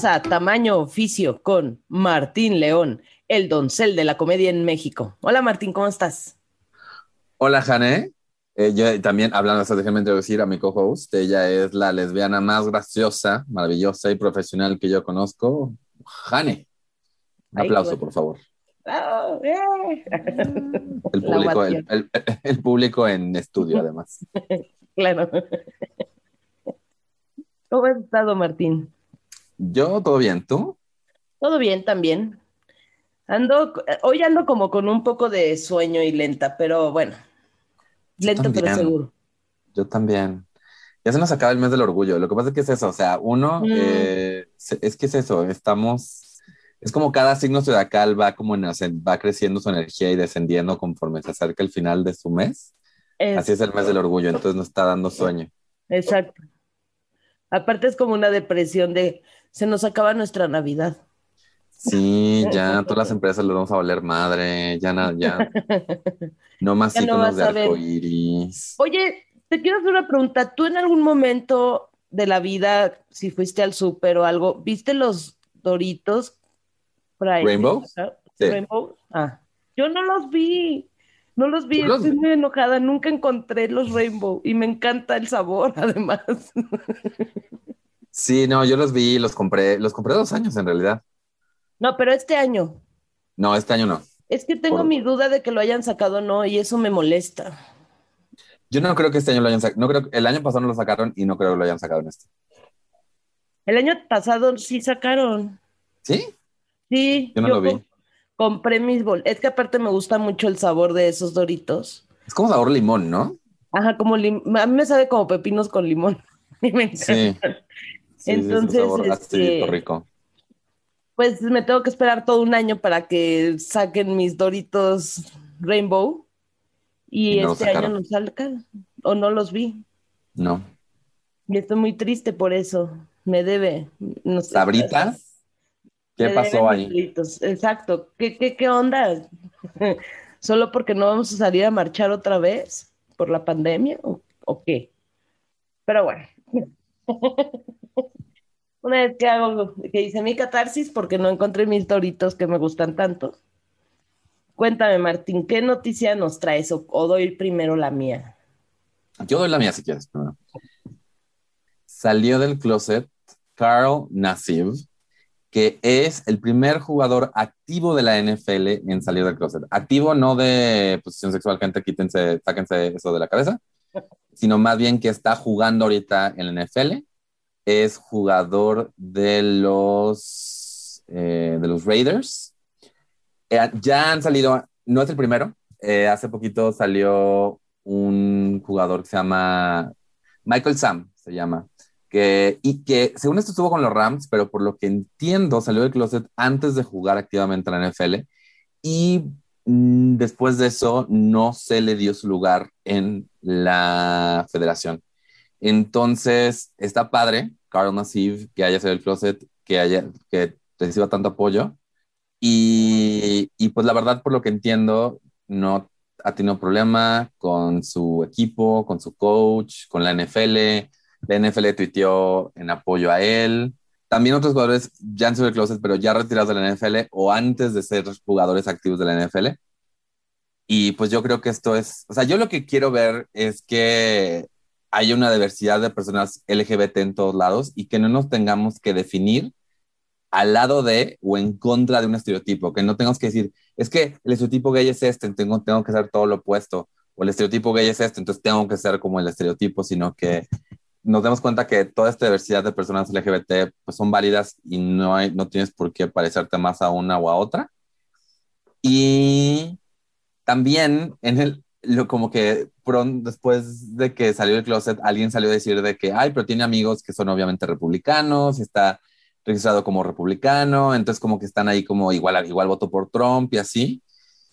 Bienvenidos a Tamaño Oficio con Martín León, el doncel de la comedia en México. Hola Martín, ¿cómo estás? Hola Jane. Eh, yo también, hablando déjenme introducir a mi co-host. Ella es la lesbiana más graciosa, maravillosa y profesional que yo conozco. Jane. Un aplauso, por favor. Oh, el, público, el, público en estudio, además. claro. ¿Cómo has estado, Martín? Yo, todo bien. ¿Tú? Todo bien también. Ando, hoy ando como con un poco de sueño y lenta, pero bueno, lento pero seguro. Yo también. Ya se nos acaba el mes del orgullo. Lo que pasa es que es eso, o sea, uno, mm. eh, es que es eso, estamos, es como cada signo zodiacal va como en, va creciendo su energía y descendiendo conforme se acerca el final de su mes. Así es el mes del orgullo, entonces nos está dando sueño. Exacto. Aparte es como una depresión de se nos acaba nuestra Navidad. Sí, ya todas las empresas les vamos a valer madre, ya nada, ya. No más iconos de arcoíris. Oye, te quiero hacer una pregunta. ¿Tú en algún momento de la vida, si fuiste al súper o algo, viste los Doritos? Rainbow. Rainbow. Ah, yo no los vi. No los vi, estoy muy enojada, nunca encontré los Rainbow y me encanta el sabor, además. Sí, no, yo los vi, los compré, los compré dos años en realidad. No, pero este año. No, este año no. Es que tengo mi duda de que lo hayan sacado o no, y eso me molesta. Yo no creo que este año lo hayan sacado. No creo el año pasado no lo sacaron y no creo que lo hayan sacado en este. El año pasado sí sacaron. ¿Sí? Sí. Yo no lo vi. Compré mis bol. Es que aparte me gusta mucho el sabor de esos doritos. Es como sabor limón, ¿no? Ajá, como limón. A mí me sabe como pepinos con limón. sí. Entonces, este, rico. Pues me tengo que esperar todo un año para que saquen mis Doritos Rainbow. Y, este año no salgan. O no los vi. No. Y estoy muy triste por eso. Me debe. No ¿Sabrita? ¿Qué pasó ahí? Exacto. ¿Qué, qué, qué onda? ¿Solo porque no vamos a salir a marchar otra vez por la pandemia o qué? Pero bueno. Una vez que hago, que hice mi catarsis porque no encontré mis doritos que me gustan tanto. Cuéntame, Martín, ¿qué noticia nos traes o, doy primero la mía? Yo doy la mía si quieres. Salió del closet Carl Nassib, que es el primer jugador activo de la NFL en salir del closet. Activo no de posición sexual, gente, quítense, sáquense eso de la cabeza, sino más bien que está jugando ahorita en la NFL es jugador de los, eh, de los Raiders. Eh, ya han salido, no es el primero, eh, hace poquito salió un jugador que se llama Michael Sam, se llama, que, y que según esto estuvo con los Rams, pero por lo que entiendo salió del closet antes de jugar activamente en la NFL y mm, después de eso no se le dio su lugar en la federación. Entonces, está padre, Carl Nassif, que haya sido el closet, que, haya, que reciba tanto apoyo. Y, y, pues la verdad, por lo que entiendo, no ha tenido problema con su equipo, con su coach, con la NFL. La NFL tuiteó en apoyo a él. También otros jugadores ya han sido el closet, pero ya retirados de la NFL o antes de ser jugadores activos de la NFL. Y pues yo creo que esto es, o sea, yo lo que quiero ver es que hay una diversidad de personas LGBT en todos lados y que no nos tengamos que definir al lado de o en contra de un estereotipo, que no tengamos que decir, es que el estereotipo gay es este, tengo, tengo que ser todo lo opuesto, o el estereotipo gay es este, entonces tengo que ser como el estereotipo, sino que nos demos cuenta que toda esta diversidad de personas LGBT pues son válidas y no, hay, no tienes por qué parecerte más a una o a otra. Y también en el, lo como que pronto después de que salió el closet, alguien salió a decir de que, ay, pero tiene amigos que son obviamente republicanos, está registrado como republicano, entonces como que están ahí como igual, igual voto por Trump y así.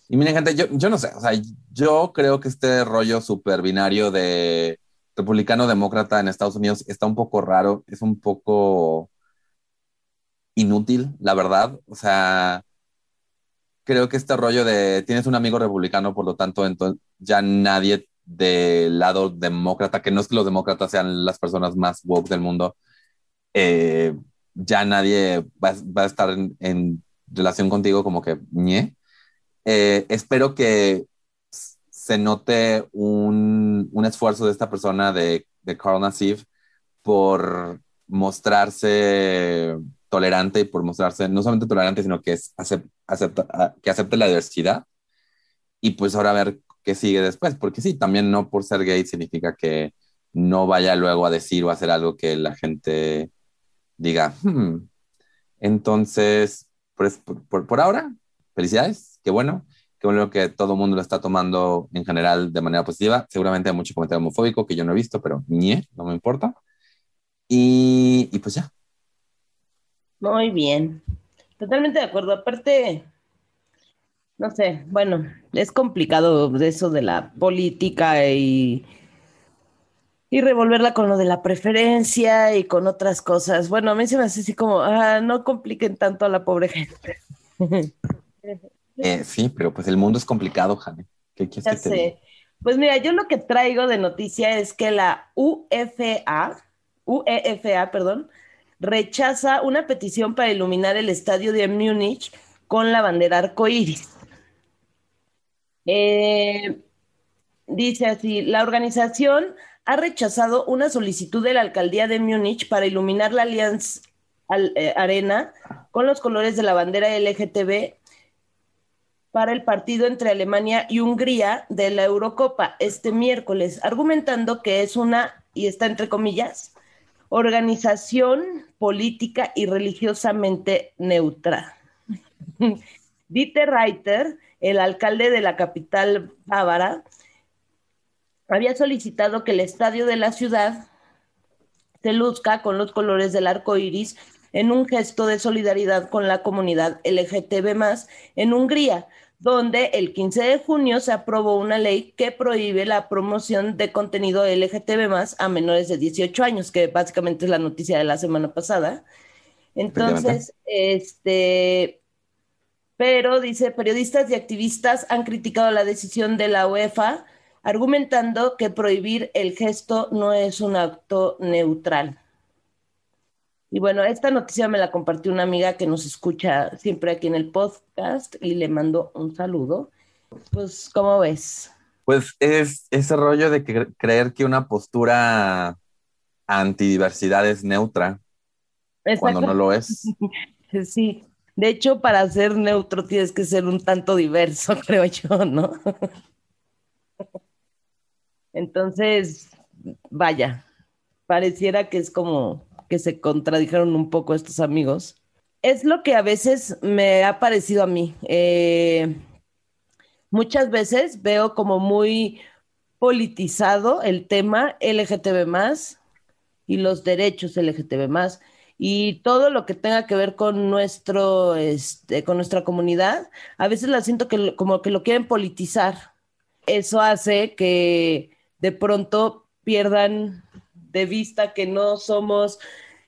Y miren, gente, yo, yo no sé, o sea, yo creo que este rollo super binario de republicano-demócrata en Estados Unidos está un poco raro, es un poco inútil, la verdad. O sea, creo que este rollo de tienes un amigo republicano, por lo tanto, entonces ya nadie del lado demócrata, que no es que los demócratas sean las personas más woke del mundo, eh, ya nadie va, va a estar en, en, relación contigo como que ñe. Eh, espero que se note un, un, esfuerzo de esta persona de, de Carl Nassif por mostrarse tolerante y por mostrarse no solamente tolerante, sino que, es, acepta, que acepte la diversidad. Y pues ahora a ver qué sigue después, porque sí, también no por ser gay significa que no vaya luego a decir o a hacer algo que la gente diga. Hmm". Entonces, pues, por, por, por, ahora, felicidades, qué bueno, qué bueno que todo el mundo lo está tomando en general de manera positiva. Seguramente hay mucho comentario homofóbico que yo no he visto, pero ni no me importa. Y, y pues ya. Muy bien. Totalmente de acuerdo. Aparte, no sé, bueno, es complicado eso de la política y, y revolverla con lo de la preferencia y con otras cosas. Bueno, a mí se me hace así como, ah, no compliquen tanto a la pobre gente. Eh, sí, pero pues el mundo es complicado, Jane. ¿Qué quieres ya que te sé. Pues mira, yo lo que traigo de noticia es que la UFA, UEFA, perdón, rechaza una petición para iluminar el estadio de Múnich con la bandera arcoíris. Eh, dice así, la organización ha rechazado una solicitud de la alcaldía de Múnich para iluminar la Allianz eh, Arena con los colores de la bandera LGTB para el partido entre Alemania y Hungría de la Eurocopa este miércoles, argumentando que es una, y está entre comillas, organización política y religiosamente neutra. Dieter Reiter, el alcalde de la capital bávara, había solicitado que el estadio de la ciudad se luzca con los colores del arco iris en un gesto de solidaridad con la comunidad LGTB en Hungría, donde el 15 de junio se aprobó una ley que prohíbe la promoción de contenido LGTB más a menores de 18 años, que básicamente es la noticia de la semana pasada. Entonces, este, pero dice, periodistas y activistas han criticado la decisión de la UEFA, argumentando que prohibir el gesto no es un acto neutral. Y bueno, esta noticia me la compartió una amiga que nos escucha siempre aquí en el podcast y le mando un saludo. Pues, ¿cómo ves? Pues es ese rollo de que creer que una postura antidiversidad es neutra cuando no lo es. Sí, de hecho, para ser neutro tienes que ser un tanto diverso, creo yo, ¿no? Entonces, vaya, pareciera que es como que se contradijeron un poco estos amigos. Es lo que a veces me ha parecido a mí. Eh, muchas veces veo como muy politizado el tema LGTB y los derechos LGTB y todo lo que tenga que ver con nuestro este, con nuestra comunidad a veces la siento que como que lo quieren politizar eso hace que de pronto pierdan de vista que no somos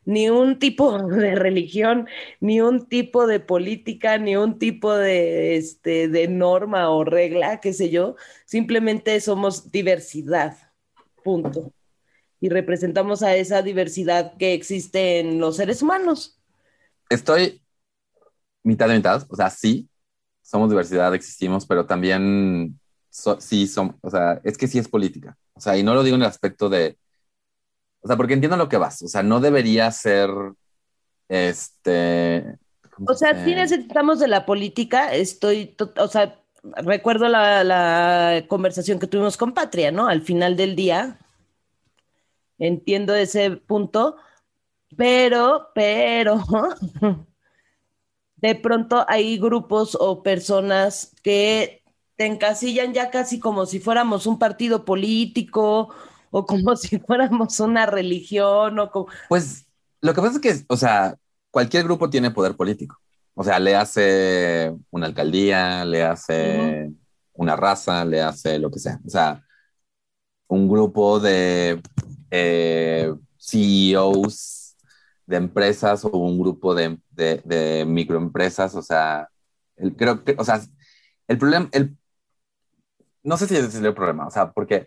ni un tipo de religión, ni un tipo de política, ni un tipo de, este, de norma o regla, qué sé yo, simplemente somos diversidad, punto. Y representamos a esa diversidad que existe en los seres humanos. Estoy mitad de mitad, o sea, sí, somos diversidad, existimos, pero también sí somos, o sea, es que sí es política. O sea, y no lo digo en el aspecto de, o sea, porque entiendo lo que vas. O sea, no debería ser, este... O sea, sí necesitamos de la política. Estoy, o sea, recuerdo la, la, conversación que tuvimos con Patria, ¿no? Al final del día. Entiendo ese punto, pero, pero, de pronto hay grupos o personas que te encasillan ya casi como si fuéramos un partido político o como si fuéramos una religión o como... Pues lo que pasa es que, o sea, cualquier grupo tiene poder político. O sea, le hace una alcaldía, le hace uh -huh. una raza, le hace lo que sea. O sea, un grupo de eh, CEOs de empresas o un grupo de, de, de microempresas. O sea, el, creo que, o sea, el problema, el, no sé si es el problema, o sea, porque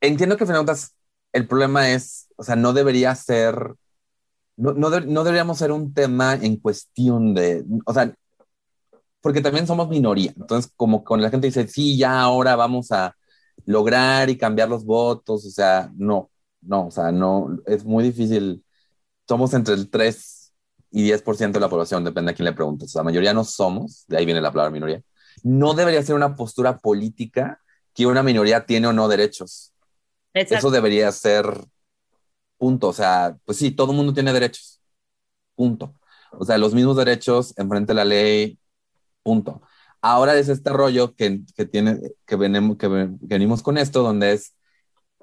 entiendo que al final el problema es, o sea, no debería ser no, no, no deberíamos ser un tema en cuestión de, o sea, porque también somos minoría. Entonces, como con la gente dice, sí, ya ahora vamos a lograr y cambiar los votos, o sea, no, no, o sea, no, es muy difícil. Somos entre el 3 y 10% de la población, depende a quién le preguntes. La mayoría no somos, de ahí viene la palabra minoría. No debería ser una postura política que una minoría tiene o no derechos. Eso debería ser punto. O sea, pues sí, todo el mundo tiene derechos. Punto. O sea, los mismos derechos enfrente de la ley, punto. Ahora es este rollo que, que tiene, que, venimos, que venimos con esto, donde es,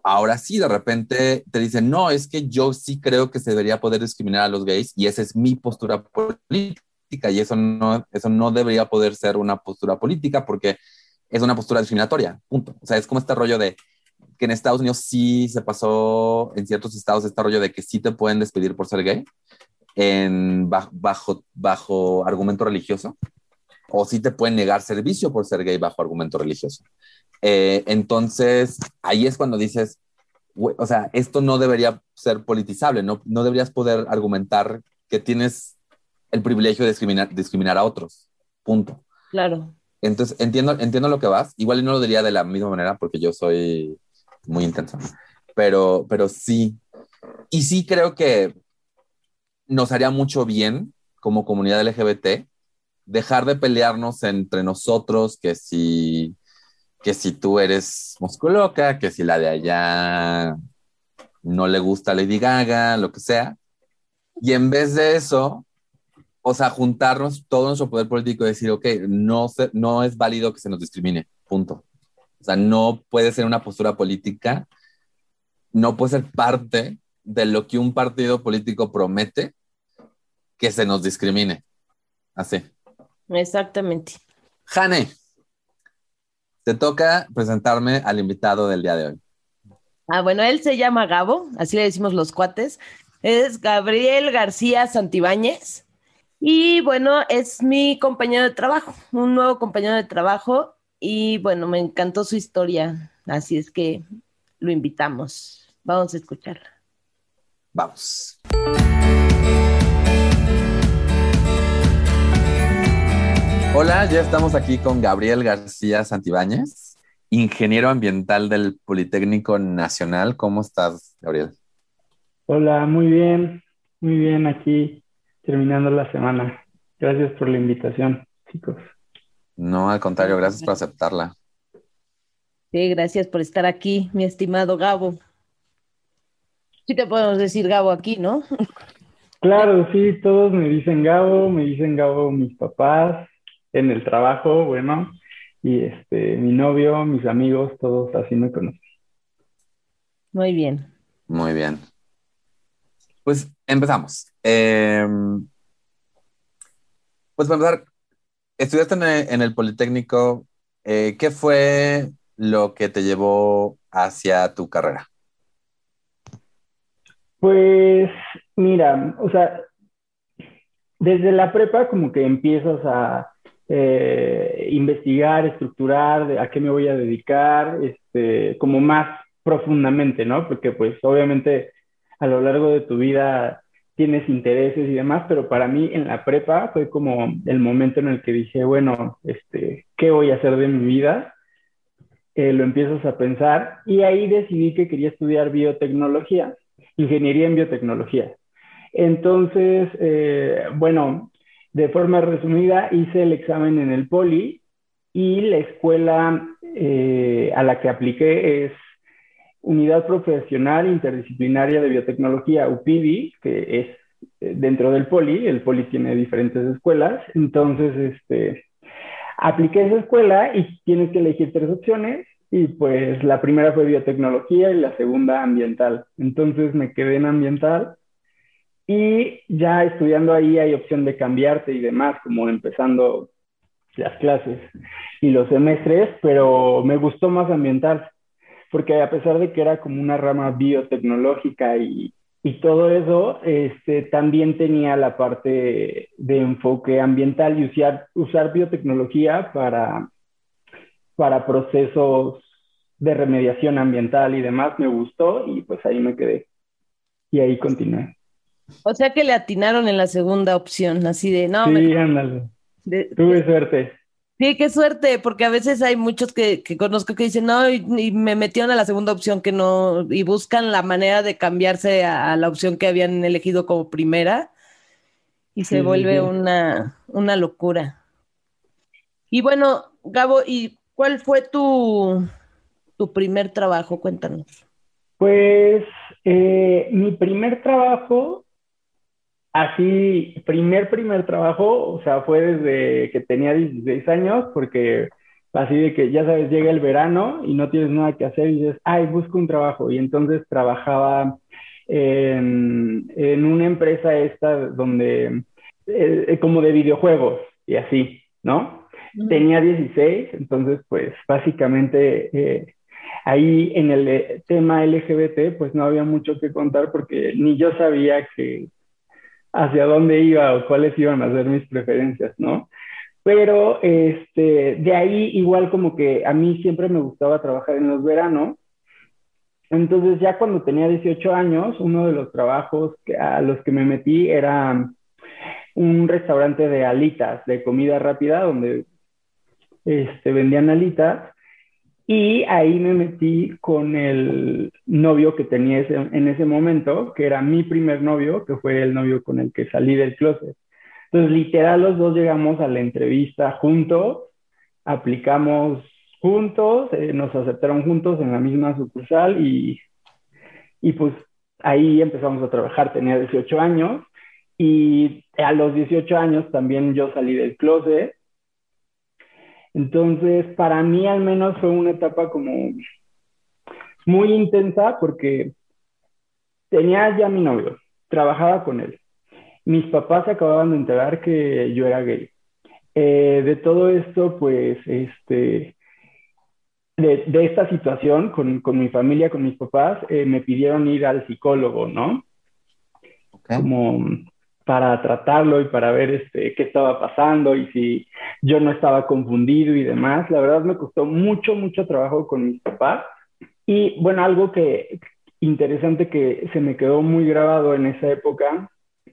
ahora sí, de repente te dicen, no, es que yo sí creo que se debería poder discriminar a los gays y esa es mi postura política y eso no, eso no debería poder ser una postura política porque es una postura discriminatoria, punto. O sea, es como este rollo de que en Estados Unidos sí se pasó, en ciertos estados, este rollo de que sí te pueden despedir por ser gay en, bajo, bajo argumento religioso o si te pueden negar servicio por ser gay bajo argumento religioso. Eh, entonces, ahí es cuando dices, o sea, esto no debería ser politizable, no, no deberías poder argumentar que tienes el privilegio de discriminar, discriminar a otros. Punto. Claro. Entonces, entiendo, entiendo lo que vas. Igual no lo diría de la misma manera porque yo soy muy intenso. Pero, pero sí. Y sí creo que nos haría mucho bien como comunidad LGBT dejar de pelearnos entre nosotros, que si, que si tú eres musculoca, que si la de allá no le gusta Lady Gaga, lo que sea. Y en vez de eso, o sea, juntarnos todo nuestro poder político y decir, ok, no, no es válido que se nos discrimine, punto. O sea, no puede ser una postura política, no puede ser parte de lo que un partido político promete que se nos discrimine. Así. Exactamente. Jane, te toca presentarme al invitado del día de hoy. Ah, bueno, él se llama Gabo, así le decimos los cuates. Es Gabriel García Santibáñez. Y bueno, es mi compañero de trabajo, un nuevo compañero de trabajo. Y bueno, me encantó su historia. Así es que lo invitamos. Vamos a escucharla. Vamos. Hola, ya estamos aquí con Gabriel García Santibáñez, ingeniero ambiental del Politécnico Nacional. ¿Cómo estás, Gabriel? Hola, muy bien, muy bien aquí terminando la semana. Gracias por la invitación, chicos. No, al contrario, gracias por aceptarla. Sí, gracias por estar aquí, mi estimado Gabo. Sí te podemos decir Gabo aquí, ¿no? Claro, sí, todos me dicen Gabo, me dicen Gabo mis papás, en el trabajo, bueno, y este, mi novio, mis amigos, todos así me conocen. Muy bien. Muy bien. Pues empezamos. Em, pues para empezar, estudiaste en el, Politécnico. Eh, ¿Qué fue lo que te llevó hacia tu carrera? Pues mira, o sea, desde la prepa como que empiezas a, eh, investigar, estructurar a qué me voy a dedicar, este, como más profundamente, ¿no? Porque pues obviamente a lo largo de tu vida tienes intereses y demás, pero para mí en la prepa fue como el momento en el que dije, bueno, este, ¿qué voy a hacer de mi vida? Eh, lo empiezas a pensar y ahí decidí que quería estudiar biotecnología, ingeniería en biotecnología. Entonces, eh, bueno, de forma resumida, hice el examen en el Poli y la escuela eh, a la que apliqué es Unidad Profesional Interdisciplinaria de Biotecnología, UPIBI, que es eh, dentro del Poli. El Poli tiene diferentes escuelas. Entonces, este, apliqué esa escuela y tienes que elegir tres opciones. Y pues la primera fue biotecnología y la segunda ambiental. Entonces me quedé en ambiental y ya estudiando ahí hay opción de cambiarte y demás, como empezando las clases y los semestres, pero me gustó más ambiental, porque a pesar de que era como una rama biotecnológica y, y todo eso, este, también tenía la parte de enfoque ambiental y usar, usar biotecnología para, para procesos de remediación ambiental y demás, me gustó y pues ahí me quedé y ahí continué. O sea que le atinaron en la segunda opción, así de, no, Sí, ándale. Tuve suerte. Sí, qué suerte, porque a veces hay muchos que, conozco que dicen, no, y, me metieron a la segunda opción que no, y buscan la manera de cambiarse a, la opción que habían elegido como primera, y se vuelve Una, una locura. Y bueno, Gabo, ¿y cuál fue tu, tu primer trabajo? Cuéntanos. Pues eh, mi primer trabajo Así, primer, primer trabajo, o sea, fue desde que tenía 16 años, porque así de que, ya sabes, llega el verano y no tienes nada que hacer y dices, ay, busco un trabajo. Y entonces trabajaba en, en una empresa esta donde, eh, como de videojuegos y así, ¿no? Tenía 16, entonces, pues, básicamente... Eh, ahí en el eh, tema LGBT, pues no había mucho que contar porque ni yo sabía que, hacia dónde iba o cuáles iban a ser mis preferencias, ¿no? Pero este, de ahí igual como que a mí siempre me gustaba trabajar en los veranos. Entonces ya cuando tenía 18 años, uno de los trabajos a los que me metí era un restaurante de alitas, de comida rápida, donde este, vendían alitas. Y ahí me metí con el novio que tenía en ese momento, que era mi primer novio, que fue el novio con el que salí del closet. Entonces, literal, los dos llegamos a la entrevista juntos, aplicamos juntos, eh, nos aceptaron juntos en la misma sucursal y, y pues ahí empezamos a trabajar. Tenía 18 años y a los 18 años también yo salí del closet entonces, para mí al menos fue una etapa como muy intensa porque tenía ya mi novio, trabajaba con él. Mis papás se acababan de enterar que yo era gay. Eh, de todo esto, pues, este, de, esta situación con, mi familia, con mis papás, eh, me pidieron ir al psicólogo, ¿no? Como para tratarlo y para ver este, qué estaba pasando y si yo no estaba confundido y demás. La verdad me costó mucho, mucho trabajo con mis papás. Y bueno, algo que interesante que se me quedó muy grabado en esa época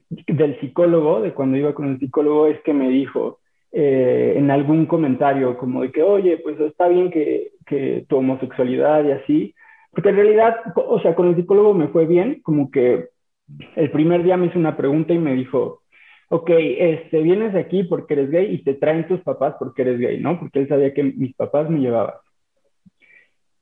del psicólogo, de cuando iba con el psicólogo, es que me dijo eh, en algún comentario como de que, oye, pues está bien que, que tu homosexualidad y así, porque en realidad, o sea, con el psicólogo me fue bien, como que el primer día me hizo una pregunta y me dijo, ok, este, vienes aquí porque eres gay y te traen tus papás porque eres gay, ¿no? Porque él sabía que mis papás me llevaban.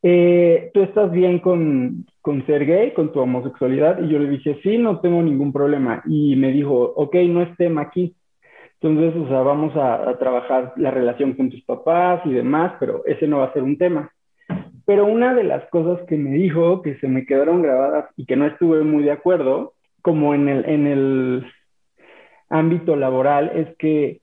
Eh, ¿Tú estás bien con, con, ser gay, con tu homosexualidad? Y yo le dije, sí, no tengo ningún problema. Y me dijo, ok, no es tema aquí. Entonces, o sea, vamos a, a trabajar la relación con tus papás y demás, pero ese no va a ser un tema. Pero una de las cosas que me dijo, que se me quedaron grabadas y que no estuve muy de acuerdo, como en el, en el ámbito laboral, es que,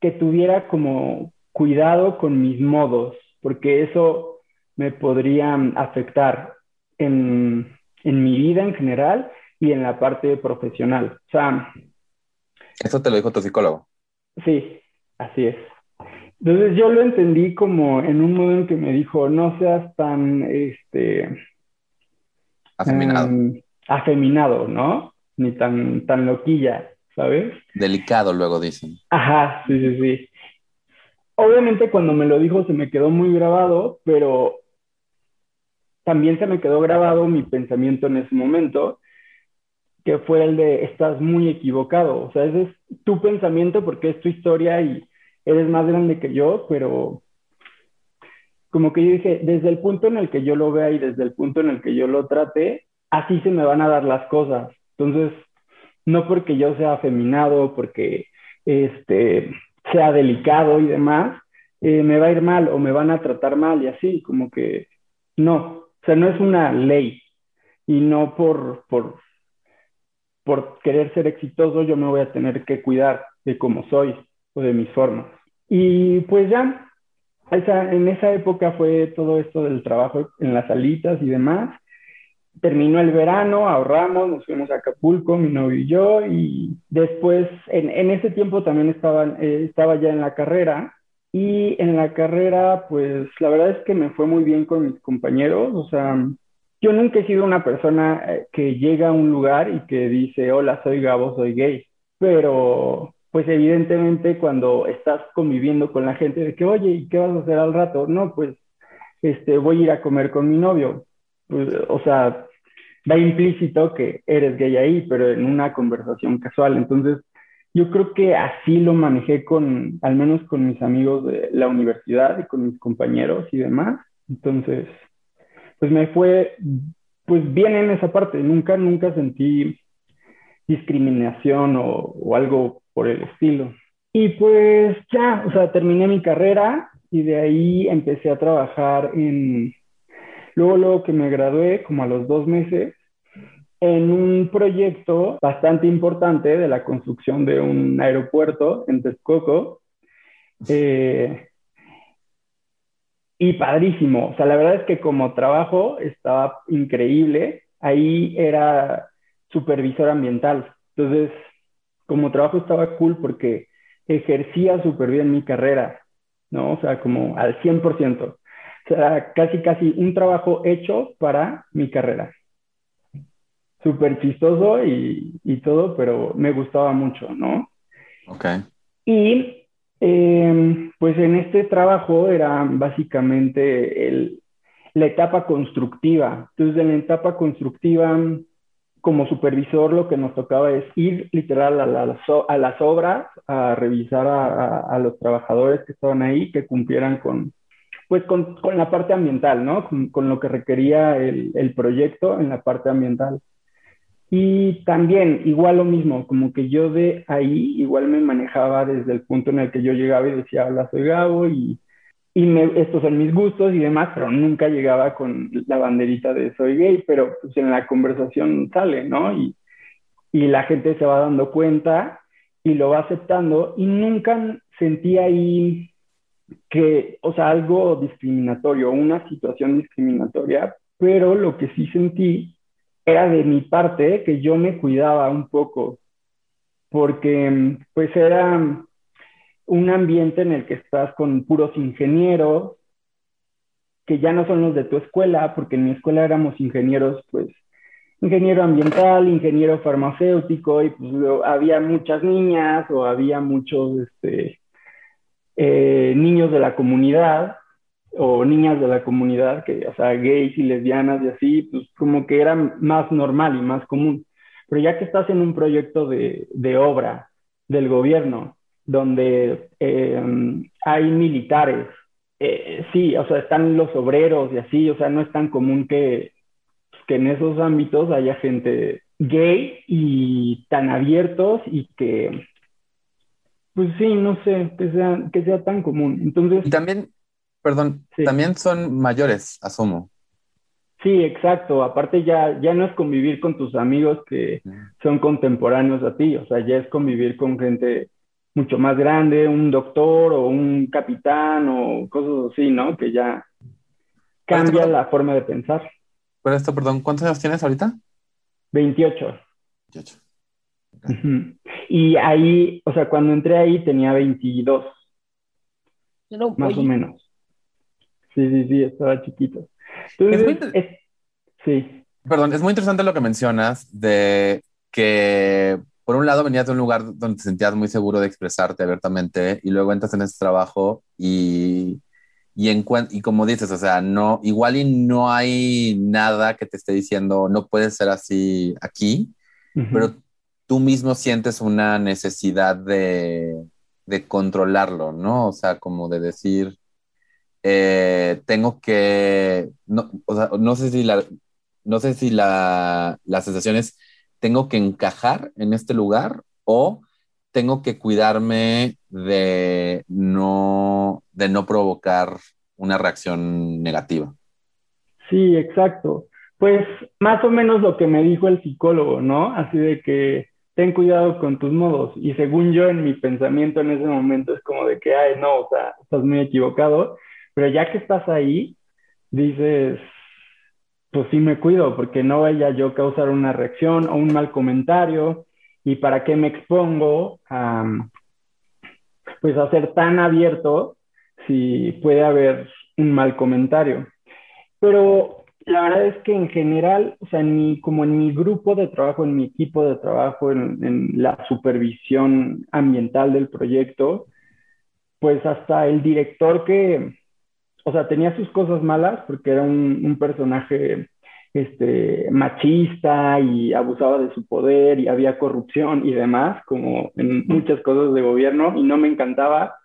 que tuviera como cuidado con mis modos, porque eso me podría afectar en, en mi vida en general y en la parte profesional. O sea... ¿Eso te lo dijo tu psicólogo? Sí, así es. Entonces yo lo entendí como en un modo en que me dijo, no seas tan, este... Afeminado. Em, afeminado, ¿no? Ni tan, tan loquilla, ¿sabes? Delicado, luego dicen. Ajá, sí, sí, sí. Obviamente cuando me lo dijo se me quedó muy grabado, pero también se me quedó grabado mi pensamiento en ese momento, que fue el de, estás muy equivocado. O sea, ese es tu pensamiento porque es tu historia y eres más grande que yo, pero como que yo dije, desde el punto en el que yo lo vea y desde el punto en el que yo lo trate, así se me van a dar las cosas. Entonces, no porque yo sea afeminado, porque este, sea delicado y demás, eh, me va a ir mal o me van a tratar mal y así, como que no, o sea, no es una ley y no por, por, por querer ser exitoso yo me voy a tener que cuidar de cómo soy o de mis formas. Y pues ya, en esa época fue todo esto del trabajo en las salitas y demás. Terminó el verano, ahorramos, nos fuimos a Acapulco, mi novio y yo, y después, en, ese tiempo también estaba, eh, estaba ya en la carrera, y en la carrera, pues la verdad es que me fue muy bien con mis compañeros, o sea, yo nunca he sido una persona eh, que llega a un lugar y que dice, hola, soy Gabo, soy gay, pero pues evidentemente cuando estás conviviendo con la gente de que, oye, ¿y qué vas a hacer al rato? No, pues este, voy a ir a comer con mi novio. Pues, o sea, va implícito que eres gay ahí, pero en una conversación casual. Entonces, yo creo que así lo manejé con, al menos con mis amigos de la universidad y con mis compañeros y demás. Entonces, pues me fue, pues bien en esa parte. Nunca, nunca sentí discriminación o, o algo por el estilo. Y pues ya, o sea, terminé mi carrera y de ahí empecé a trabajar en, luego, luego que me gradué, como a los dos meses, en un proyecto bastante importante de la construcción de un aeropuerto en Texcoco. Eh, y padrísimo. O sea, la verdad es que como trabajo estaba increíble. Ahí era supervisor ambiental. Entonces, como trabajo estaba cool porque ejercía súper bien mi carrera, ¿no? O sea, como al 100%. O sea, casi, casi un trabajo hecho para mi carrera súper chistoso y, y, todo, pero me gustaba mucho, ¿no? Ok. Y eh, pues en este trabajo era básicamente el, la etapa constructiva. Entonces, en la etapa constructiva, como supervisor, lo que nos tocaba es ir literal a, la, a las obras, a revisar a, a, los trabajadores que estaban ahí, que cumplieran con, pues con, con la parte ambiental, ¿no? Con, con lo que requería el, el, proyecto en la parte ambiental. Y también, igual lo mismo, como que yo de ahí igual me manejaba desde el punto en el que yo llegaba y decía, hola, soy Gabo y, y me, estos son mis gustos y demás, pero nunca llegaba con la banderita de soy gay, pero pues en la conversación sale, ¿no? Y, y la gente se va dando cuenta y lo va aceptando y nunca sentí ahí que, o sea, algo discriminatorio, una situación discriminatoria, pero lo que sí sentí era de mi parte que yo me cuidaba un poco, porque pues era un ambiente en el que estás con puros ingenieros, que ya no son los de tu escuela, porque en mi escuela éramos ingenieros, pues, ingeniero ambiental, ingeniero farmacéutico, y pues había muchas niñas o había muchos este, eh, niños de la comunidad, o niñas de la comunidad, que, o sea, gays y lesbianas y así, pues como que era más normal y más común. Pero ya que estás en un proyecto de, de obra del gobierno, donde eh, hay militares, eh, sí, o sea, están los obreros y así, o sea, no es tan común que, que en esos ámbitos haya gente gay y tan abiertos y que, pues sí, no sé, que sea, que sea tan común. Entonces... Y también Perdón, sí. también son mayores, asumo. Sí, exacto. Aparte ya, ya no es convivir con tus amigos que son contemporáneos a ti, o sea, ya es convivir con gente mucho más grande, un doctor o un capitán o cosas así, ¿no? Que ya cambia la forma de pensar. Por esto, perdón, ¿cuántos años tienes ahorita? 28. 28. Okay. Uh -huh. Y ahí, o sea, cuando entré ahí tenía 22. No, más oye, o menos. Sí, sí, sí, estaba chiquito. Entonces, Es muy- es- sí, Perdón, es muy interesante lo que mencionas de que por un lado venías de un lugar donde te sentías muy seguro de expresarte abiertamente y luego entras en ese trabajo y, y, encuen- y como dices, o sea, no, igual y no hay nada que te esté diciendo no puedes ser así aquí, ujú, pero tú mismo sientes una necesidad de, de controlarlo, ¿no? O sea, como de decir, eh, tengo que, no, o sea, no sé si la, no sé si la, la sensación es, tengo que encajar en este lugar o tengo que cuidarme de no, de no provocar una reacción negativa. sí, exacto. Pues más o menos lo que me dijo el psicólogo, ¿no? Así de que ten cuidado con tus modos. Y según yo, en mi pensamiento en ese momento es como de que, ay, no, o sea, estás muy equivocado. Pero ya que estás ahí, dices, pues sí me cuido, porque no vaya yo causar una reacción o un mal comentario. ¿Y para qué me expongo a, pues, a ser tan abierto si puede haber un mal comentario? Pero la verdad es que en general, o sea, como en mi grupo de trabajo, en mi equipo de trabajo, en, la supervisión ambiental del proyecto, pues hasta el director que, o sea, tenía sus cosas malas porque era un, personaje este, machista y abusaba de su poder y había corrupción y demás, como en muchas cosas de gobierno, y no me encantaba.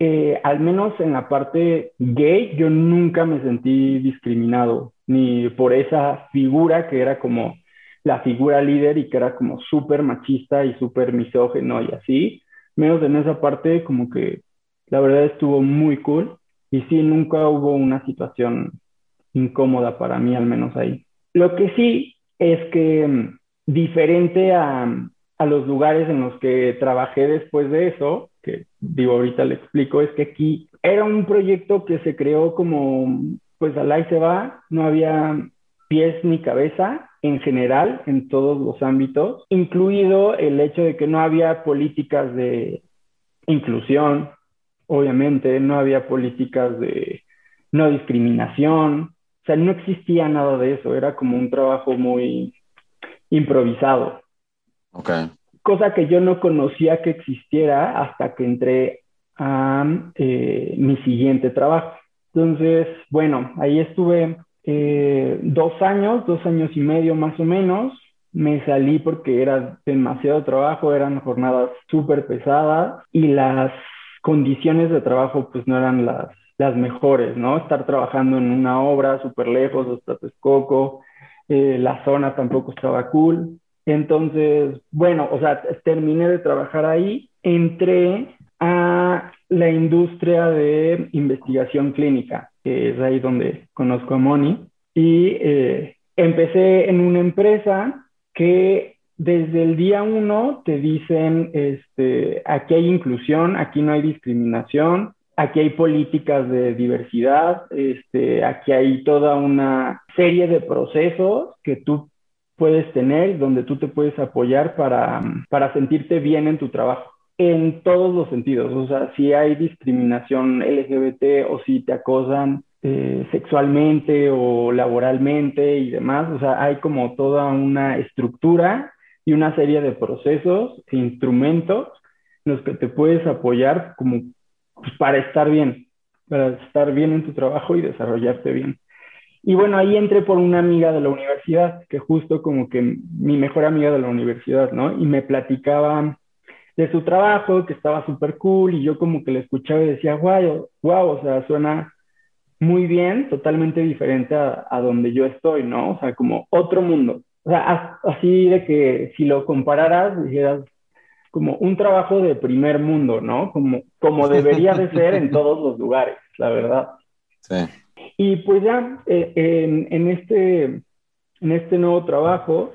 Eh, al menos en la parte gay, yo nunca me sentí discriminado ni por esa figura que era como la figura líder y que era como súper machista y súper misógeno y así, menos en esa parte como que la verdad estuvo muy cool y sí, nunca hubo una situación incómoda para mí, al menos ahí. Lo que sí es que mm, diferente a, a los lugares en los que trabajé después de eso, que digo ahorita le explico, es que aquí era un proyecto que se creó como pues al ahí se va, no había pies ni cabeza en general en todos los ámbitos, incluido el hecho de que no había políticas de inclusión, obviamente, no había políticas de no discriminación, o sea, no existía nada de eso, era como un trabajo muy improvisado. Okay. Cosa que yo no conocía que existiera hasta que entré a eh, mi siguiente trabajo. Entonces, bueno, ahí estuve eh, dos años, dos años y medio más o menos. Me salí porque era demasiado trabajo, eran jornadas súper pesadas y las condiciones de trabajo pues no eran las, las mejores, ¿no? Estar trabajando en una obra súper lejos hasta Texcoco, eh, la zona tampoco estaba cool. Entonces, bueno, o sea, terminé de trabajar ahí, entré a la industria de investigación clínica, que es ahí donde conozco a Moni, y eh, empecé en una empresa que desde el día uno te dicen, este, aquí hay inclusión, aquí no hay discriminación, aquí hay políticas de diversidad, este, aquí hay toda una serie de procesos que tú puedes tener, donde tú te puedes apoyar para, para sentirte bien en tu trabajo en todos los sentidos. O sea, si hay discriminación LGBT o si te acosan eh, sexualmente o laboralmente y demás, o sea, hay como toda una estructura y una serie de procesos e instrumentos en los que te puedes apoyar como pues, para estar bien, para estar bien en tu trabajo y desarrollarte bien. Y bueno, ahí entré por una amiga de la universidad, que justo como que mi mejor amiga de la universidad, ¿no? Y me platicaba de su trabajo, que estaba súper cool, y yo como que le escuchaba y decía, wow, wow, o sea, suena muy bien, totalmente diferente a, a, donde yo estoy, ¿no? O sea, como otro mundo. O sea, así de que si lo compararas, dijeras, como un trabajo de primer mundo, ¿no? Como, como debería de ser en todos los lugares, la verdad. Sí. Y pues ya eh, en, en, este, en este nuevo trabajo,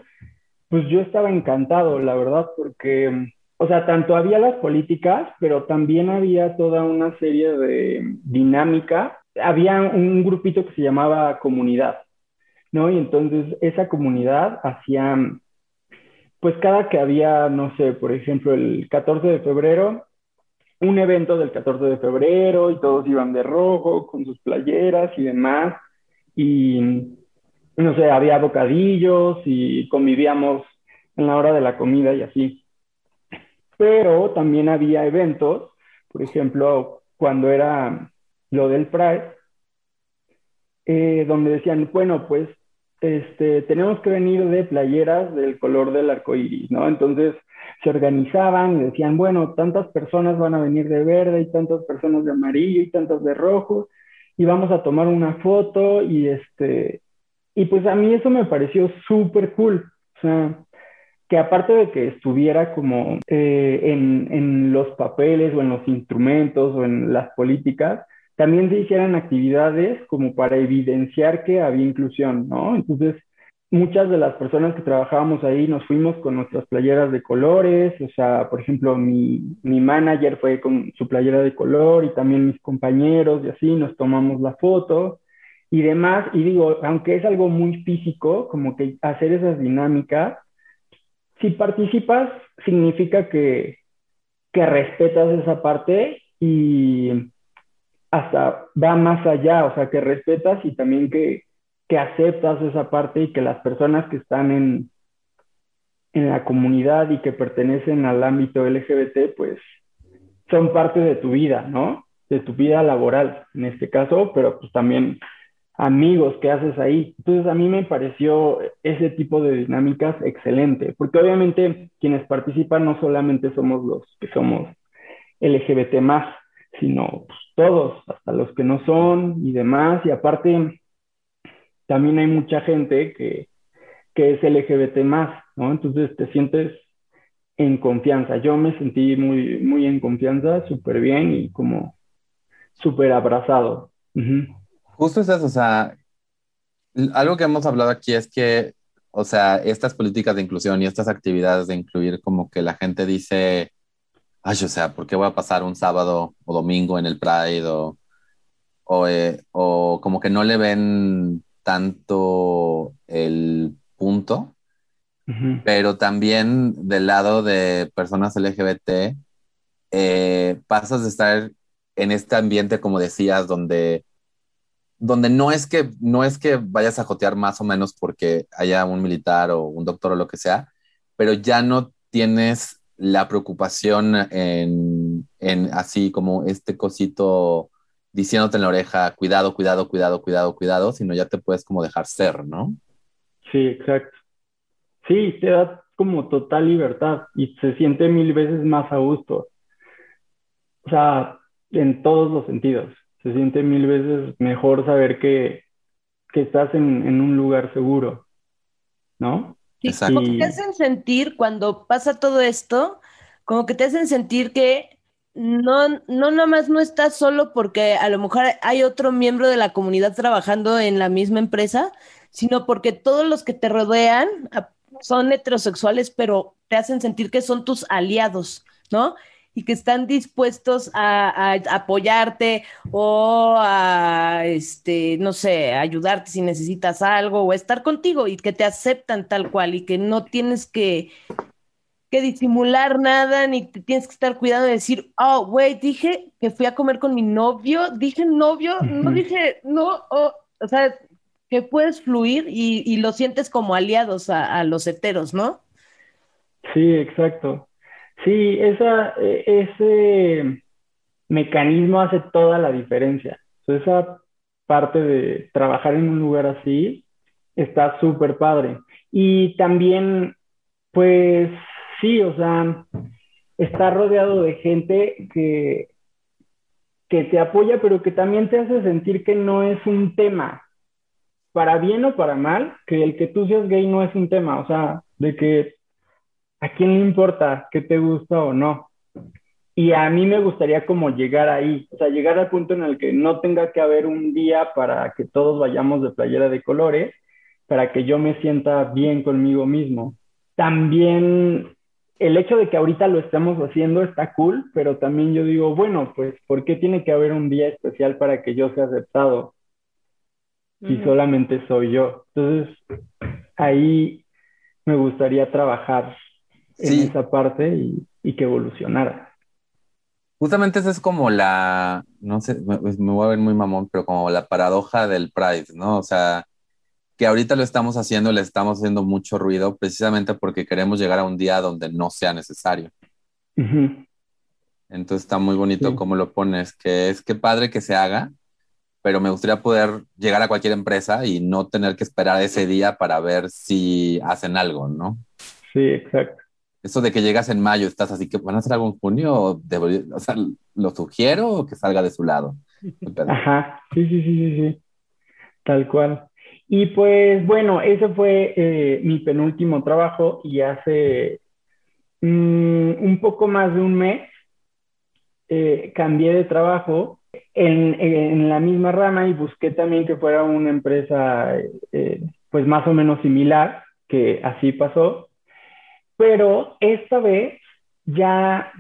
pues yo estaba encantado, la verdad, porque o sea, tanto había las políticas, pero también había toda una serie de dinámica. Había un grupito que se llamaba comunidad, ¿no? Y entonces esa comunidad hacía, pues cada que había, no sé, por ejemplo, el 14 de febrero, un evento del 14 de febrero y todos iban de rojo con sus playeras y demás. Y, no sé, había bocadillos y convivíamos en la hora de la comida y así pero también había eventos, por ejemplo, cuando era lo del Pride, eh, donde decían, bueno, pues este, tenemos que venir de playeras del color del arco iris, ¿no? Entonces se organizaban y decían, bueno, tantas personas van a venir de verde y tantas personas de amarillo y tantas de rojo, y vamos a tomar una foto y este, y pues a mí eso me pareció súper cool, o sea, que aparte de que estuviera como eh, en, en, los papeles o en los instrumentos o en las políticas, también se hicieran actividades como para evidenciar que había inclusión, ¿no? Entonces, muchas de las personas que trabajábamos ahí nos fuimos con nuestras playeras de colores, o sea, por ejemplo, mi, mi manager fue con su playera de color y también mis compañeros y así nos tomamos la foto y demás. Y digo, aunque es algo muy físico, como que hacer esas dinámicas si participas, significa que, que respetas esa parte y hasta va más allá, o sea, que respetas y también que, que aceptas esa parte y que las personas que están en, en la comunidad y que pertenecen al ámbito LGBT, pues son parte de tu vida, ¿no? De tu vida laboral, en este caso, pero pues también amigos que haces ahí. Entonces a mí me pareció ese tipo de dinámicas excelente, porque obviamente quienes participan no solamente somos los que somos LGBT más, sino pues, todos, hasta los que no son y demás, y aparte también hay mucha gente que, que es LGBT más, ¿no? Entonces te sientes en confianza. Yo me sentí muy, muy en confianza, súper bien y como súper abrazado. Justo es eso, o sea, algo que hemos hablado aquí es que, o sea, estas políticas de inclusión y estas actividades de incluir como que la gente dice, ay, o sea, ¿por qué voy a pasar un sábado o domingo en el Pride? O, o, eh, o como que no le ven tanto el punto pero también del lado de personas LGBT, eh, pasas de estar en este ambiente, como decías, donde, donde no, es que, no es que vayas a jotear más o menos porque haya un militar o un doctor o lo que sea, pero ya no tienes la preocupación en, en así como este cosito diciéndote en la oreja, cuidado, cuidado, cuidado, cuidado, cuidado, sino ya te puedes como dejar ser, ¿no? Sí, exacto. Sí, te da como total libertad y se siente mil veces más a gusto. O sea, en todos los sentidos. Se siente mil veces mejor saber que, que estás en, en, un lugar seguro, ¿no? Sí, como que te hacen sentir cuando pasa todo esto, como que te hacen sentir que no, no nada más no estás solo porque a lo mejor hay otro miembro de la comunidad trabajando en la misma empresa, sino porque todos los que te rodean, son heterosexuales, pero te hacen sentir que son tus aliados, ¿no? Y que están dispuestos a, apoyarte o a, este, no sé, ayudarte si necesitas algo o estar contigo y que te aceptan tal cual y que no tienes que, que disimular nada ni te tienes que estar cuidando de decir, oh, güey, dije que fui a comer con mi novio, dije novio, no dije, no, oh", o sea, que puedes fluir y, lo sientes como aliados a, los heteros, ¿no? Sí, exacto. Sí, e, ese mecanismo hace toda la diferencia. esa parte de trabajar en un lugar así está súper padre. Y también, pues sí, o sea, está rodeado de gente que, que te apoya, pero que también te hace sentir que no es un tema, para bien o para mal, que el que tú seas gay no es un tema, o sea, de que a quién le importa qué te gusta o no. Y a mí me gustaría como llegar ahí, o sea, llegar al punto en el que no tenga que haber un día para que todos vayamos de playera de colores, para que yo me sienta bien conmigo mismo. También el hecho de que ahorita lo estamos haciendo está cool, pero también yo digo, bueno, pues, ¿por qué tiene que haber un día especial para que yo sea aceptado? y solamente soy yo. Entonces, ahí me gustaría trabajar en esa parte y, y, que evolucionara. Justamente esa es como la, no sé, me, pues, me, voy a ver muy mamón, pero como la paradoja del Pride, ¿no? O sea, que ahorita lo estamos haciendo, le estamos haciendo mucho ruido precisamente porque queremos llegar a un día donde no sea necesario. Entonces está muy bonito como lo pones, que es que padre que se haga, pero me gustaría poder llegar a cualquier empresa y no tener que esperar ese día para ver si hacen algo, ¿no? Sí, exacto. Eso de que llegas en mayo, estás así que van a hacer algo en junio, o, sea, ¿lo sugiero o que salga de su lado? Ajá, sí, sí, sí, sí, sí, tal cual. Y pues bueno, ese fue eh, mi penúltimo trabajo y hace mm, un poco más de un mes eh, cambié de trabajo en, la misma rama y busqué también que fuera una empresa eh, pues más o menos similar, que así pasó, pero esta vez ya,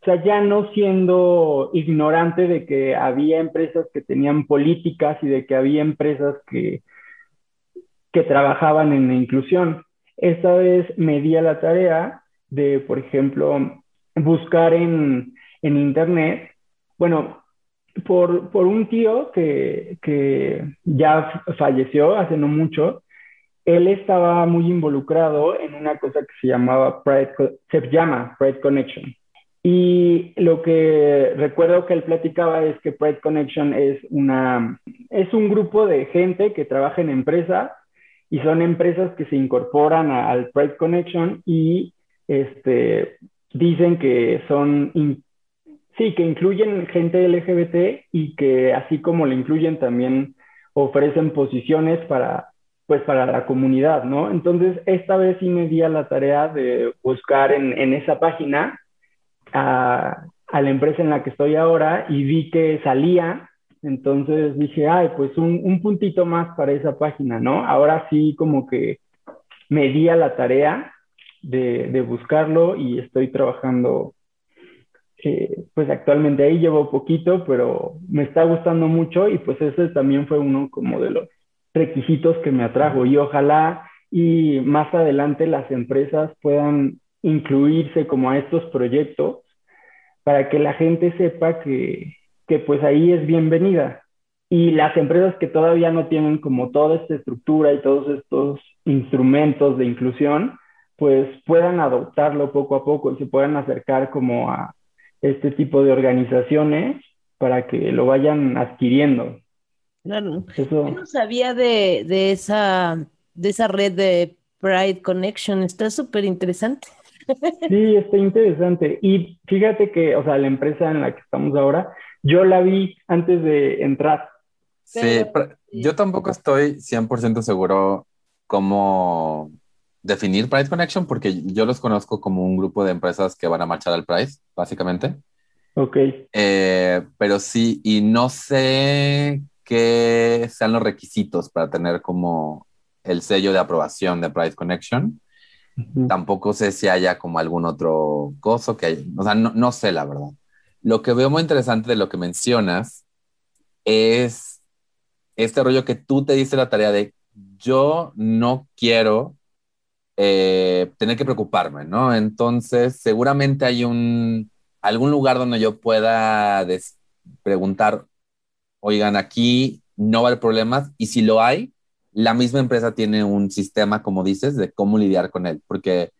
o sea, ya no siendo ignorante de que había empresas que tenían políticas y de que había empresas que, que trabajaban en la inclusión. Esta vez me di a la tarea de, por ejemplo, buscar en, en Internet bueno, por, por un tío que, que ya falleció hace no mucho. Él estaba muy involucrado en una cosa que se llamaba Pride, se llama Pride Connection. Y lo que recuerdo que él platicaba es que Pride Connection es, una, es un grupo de gente que trabaja en empresas y son empresas que se incorporan al Pride Connection y este, dicen que son, sí, que incluyen gente LGBT y que así como le incluyen también ofrecen posiciones para, pues para la comunidad, ¿no? Entonces, esta vez sí me di a la tarea de buscar en, esa página a, la empresa en la que estoy ahora y vi que salía, entonces dije, ay, pues un, un puntito más para esa página, ¿no? Ahora sí como que me di a la tarea de, de buscarlo y estoy trabajando, eh, pues actualmente ahí llevo poquito, pero me está gustando mucho y pues ese también fue uno como de los requisitos que me atrajo y ojalá y más adelante las empresas puedan incluirse como a estos proyectos para que la gente sepa que, que pues ahí es bienvenida. Y las empresas que todavía no tienen como toda esta estructura y todos estos instrumentos de inclusión, pues puedan adoptarlo poco a poco y se puedan acercar como a este tipo de organizaciones para que lo vayan adquiriendo. Claro. Yo no sabía de, de, esa, de esa red de Pride Connection, está súper interesante. Sí, está interesante. Y fíjate que, o sea, la empresa en la que estamos ahora, yo la vi antes de entrar. Sí, yo tampoco estoy 100% seguro cómo definir Pride Connection porque yo los conozco como un grupo de empresas que van a marchar al Pride, básicamente. Ok. Eh, pero sí, y no sé qué sean los requisitos para tener como el sello de aprobación de Pride Connection. Tampoco sé si haya como algún otro gozo que hay, o sea, no, no sé la verdad. Lo que veo muy interesante de lo que mencionas es este rollo que tú te diste la tarea de yo no quiero eh, tener que preocuparme, ¿no? Entonces, seguramente hay un, algún lugar donde yo pueda preguntar, oigan, aquí no va a haber problemas, y si lo hay, la misma empresa tiene un sistema, como dices, de cómo lidiar con él, porque,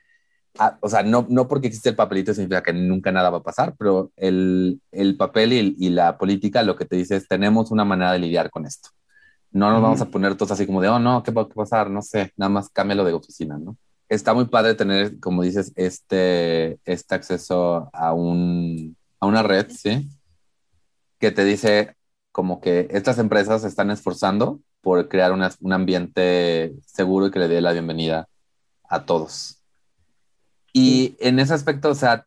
ah, o sea, no, no porque existe el papelito significa que nunca nada va a pasar, pero el, el papel y, y, la política lo que te dice es, tenemos una manera de lidiar con esto. No nos vamos a poner todos así como de, oh, no, ¿qué va a pasar? No sé, nada más cámbialo de oficina, ¿no? Está muy padre tener, como dices, este, este acceso a, un, a una red, ¿sí? Que te dice como que estas empresas se están esforzando por crear una, un ambiente seguro y que le dé la bienvenida a todos. Y en ese aspecto, o sea,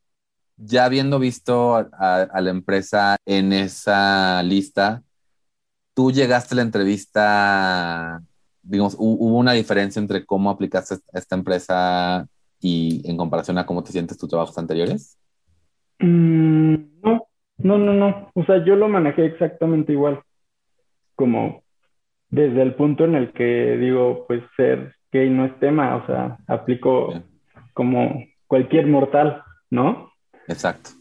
ya habiendo visto a, a, la empresa en esa lista, tú llegaste a la entrevista, digamos, hubo una diferencia entre cómo aplicaste a esta empresa y en comparación a cómo te sientes tus trabajos anteriores? Mm, no, no, no, no. O sea, yo lo manejé exactamente igual. Como desde el punto en el que digo, pues ser gay no es tema, o sea, aplico como cualquier mortal, ¿no? Exacto.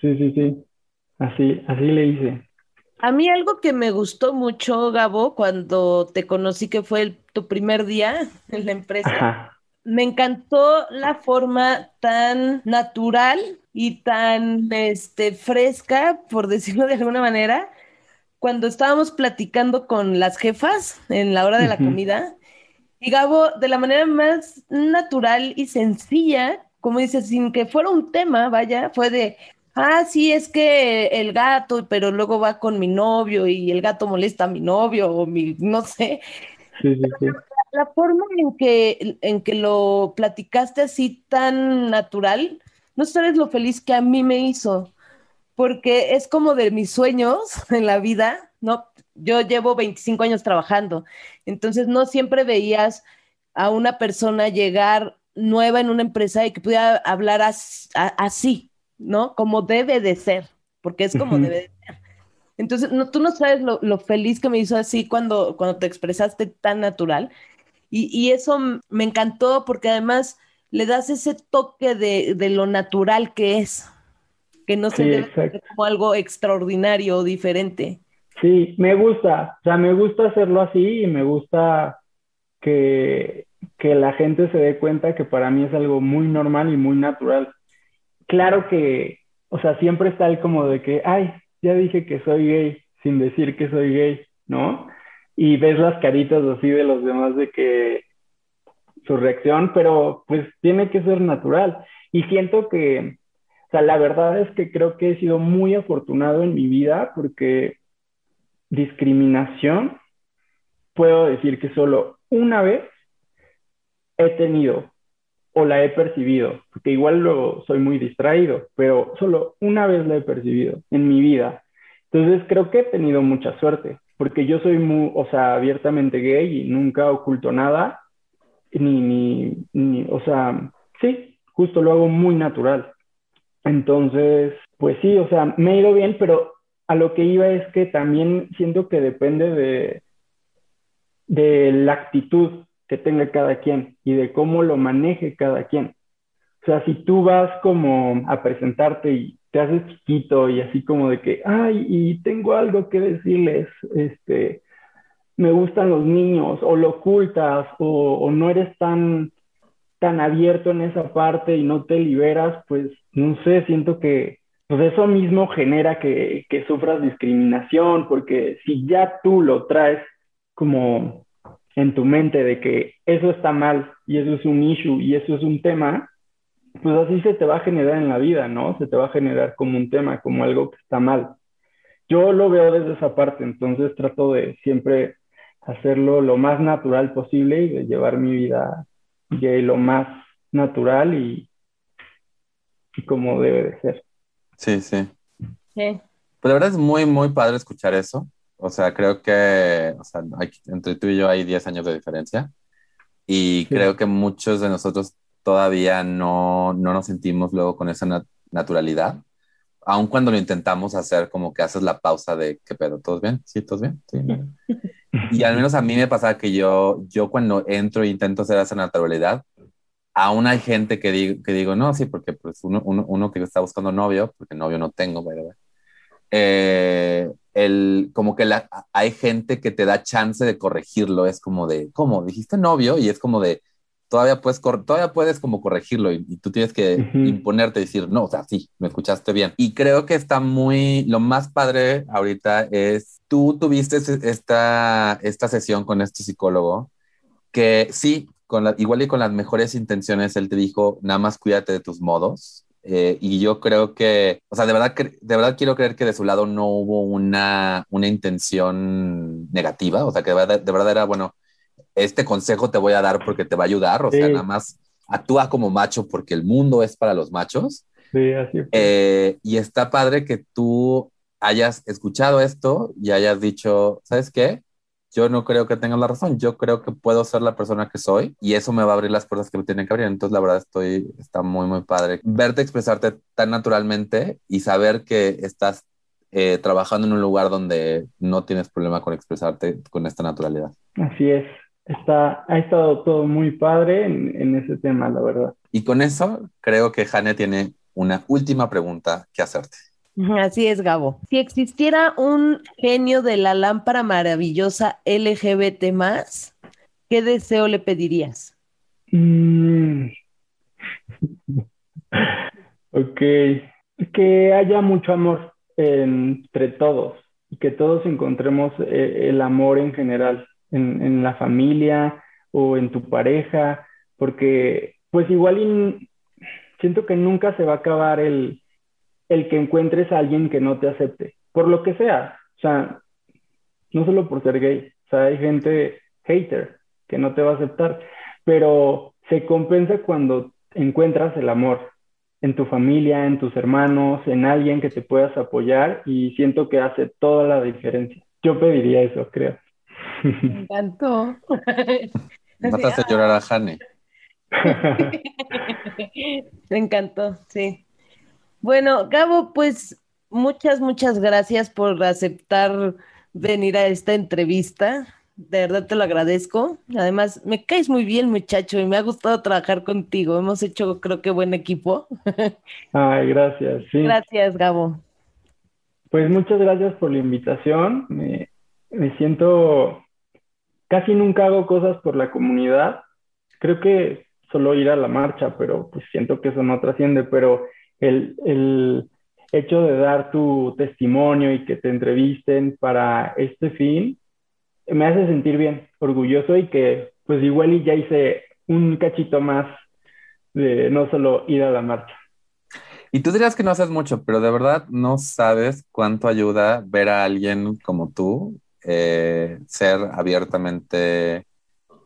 Sí, sí, sí. Así, así le hice. A mí algo que me gustó mucho, Gabo, cuando te conocí, que fue tu primer día en la empresa, me encantó la forma tan natural y tan este, fresca, por decirlo de alguna manera, cuando estábamos platicando con las jefas en la hora de la comida. Y Gabo, de la manera más natural y sencilla, como dices, sin que fuera un tema, vaya, fue de, ah, sí, es que el gato, pero luego va con mi novio y el gato molesta a mi novio o mi, no sé. Sí, sí, sí. La, forma en que, en que lo platicaste así tan natural, no sabes lo feliz que a mí me hizo, porque es como de mis sueños en la vida, ¿no? Yo llevo 25 años trabajando, entonces no siempre veías a una persona llegar nueva en una empresa y que pudiera hablar así, ¿no? Como debe de ser, porque es como debe de ser. Entonces, no, tú no sabes lo, lo, feliz que me hizo así cuando, cuando te expresaste tan natural. Y, y, eso me encantó porque además le das ese toque de, de lo natural que es. que no se debe ver como algo extraordinario o diferente. Sí, me gusta, o sea, me gusta hacerlo así y me gusta que, que la gente se dé cuenta que para mí es algo muy normal y muy natural. Claro que, o sea, siempre está el como de que, ay, ya dije que soy gay sin decir que soy gay, ¿no? Y ves las caritas así de los demás de que su reacción, pero pues tiene que ser natural. Y siento que, o sea, la verdad es que creo que he sido muy afortunado en mi vida porque discriminación, puedo decir que solo una vez he tenido o la he percibido, porque igual luego soy muy distraído, pero solo una vez la he percibido en mi vida. Entonces creo que he tenido mucha suerte, porque yo soy muy, o sea, abiertamente gay y nunca oculto nada, ni, ni, ni, o sea, sí, justo lo hago muy natural. Entonces, pues sí, o sea, me he ido bien, pero a lo que iba es que también siento que depende de, de la actitud que tenga cada quien y de cómo lo maneje cada quien. O sea, si tú vas como a presentarte y te haces chiquito y así como de que, ay, y tengo algo que decirles, este, me gustan los niños, o lo ocultas, o, no eres tan, tan abierto en esa parte y no te liberas, pues no sé, siento que pues eso mismo genera que, que sufras discriminación, porque si ya tú lo traes como en tu mente de que eso está mal y eso es un issue y eso es un tema, pues así se te va a generar en la vida, ¿no? Se te va a generar como un tema, como algo que está mal. Yo lo veo desde esa parte, entonces trato de siempre hacerlo lo más natural posible y de llevar mi vida gay lo más natural y, y como debe de ser. Sí, sí. Sí. Pues la verdad es muy, muy padre escuchar eso. O sea, creo que o sea, entre tú y yo hay 10 años de diferencia. Y creo que muchos de nosotros todavía no, no nos sentimos luego con esa naturalidad. Aun cuando lo intentamos hacer, como que haces la pausa de, ¿qué pedo? ¿Todos bien? ¿Sí? ¿Todos bien? Sí. y al menos a mí me pasa que yo, yo cuando entro e intento hacer esa naturalidad, aún hay gente que digo, que digo no, sí, porque pues uno, uno, uno que está buscando novio, porque novio no tengo, ¿verdad? Eh, el, como que la, hay gente que te da chance de corregirlo, es como de, ¿cómo? Dijiste novio y es como de, todavía puedes, todavía puedes como corregirlo y, tú tienes que imponerte y decir, no, o sea, sí, me escuchaste bien. Y creo que está muy, lo más padre ahorita es, tú tuviste esta, esta sesión con este psicólogo que sí, igual y con las mejores intenciones, él te dijo, nada más cuídate de tus modos. Eh, y yo creo que, o sea, de verdad, de verdad quiero creer que de su lado no hubo una, una intención negativa, o sea, que de verdad, de verdad era, bueno, este consejo te voy a dar porque te va a ayudar, o sea, nada más actúa como macho porque el mundo es para los machos. Sí, así eh, y está padre que tú hayas escuchado esto y hayas dicho, ¿sabes qué? yo no creo que tengas la razón, yo creo que puedo ser la persona que soy y eso me va a abrir las puertas que me tienen que abrir. Entonces, la verdad, estoy, está muy, muy padre. Verte expresarte tan naturalmente y saber que estás eh, trabajando en un lugar donde no tienes problema con expresarte con esta naturalidad. Así es. Está, ha estado todo muy padre en, en ese tema, la verdad. Y con eso, creo que Jane tiene una última pregunta que hacerte. Así es, Gabo. Si existiera un genio de la lámpara maravillosa LGBT ¿qué deseo le pedirías? Mm. Ok. Que haya mucho amor entre todos y que todos encontremos eh, el amor en general, en, la familia o en tu pareja, porque pues igual siento que nunca se va a acabar el, el que encuentres a alguien que no te acepte, por lo que sea. O sea, no solo por ser gay, o sea, hay gente hater que no te va a aceptar, pero se compensa cuando encuentras el amor en tu familia, en tus hermanos, en alguien que te puedas apoyar y siento que hace toda la diferencia. Yo pediría eso, creo. Me encantó. Mataste a llorar a Jane. Me encantó, sí. Bueno, Gabo, pues muchas, muchas gracias por aceptar venir a esta entrevista. de verdad te lo agradezco. Además, me caes muy bien, muchacho, y me ha gustado trabajar contigo. Hemos hecho, creo que, buen equipo. Ay, gracias. Sí. Gracias, Gabo. Pues muchas gracias por la invitación. Me, me siento, casi nunca hago cosas por la comunidad. Creo que solo ir a la marcha, pero pues siento que eso no trasciende, pero el, el hecho de dar tu testimonio y que te entrevisten para este fin, me hace sentir bien, orgulloso y que pues igual y ya hice un cachito más de no solo ir a la marcha. Y tú dirías que no haces mucho, pero de verdad no sabes cuánto ayuda ver a alguien como tú eh, ser abiertamente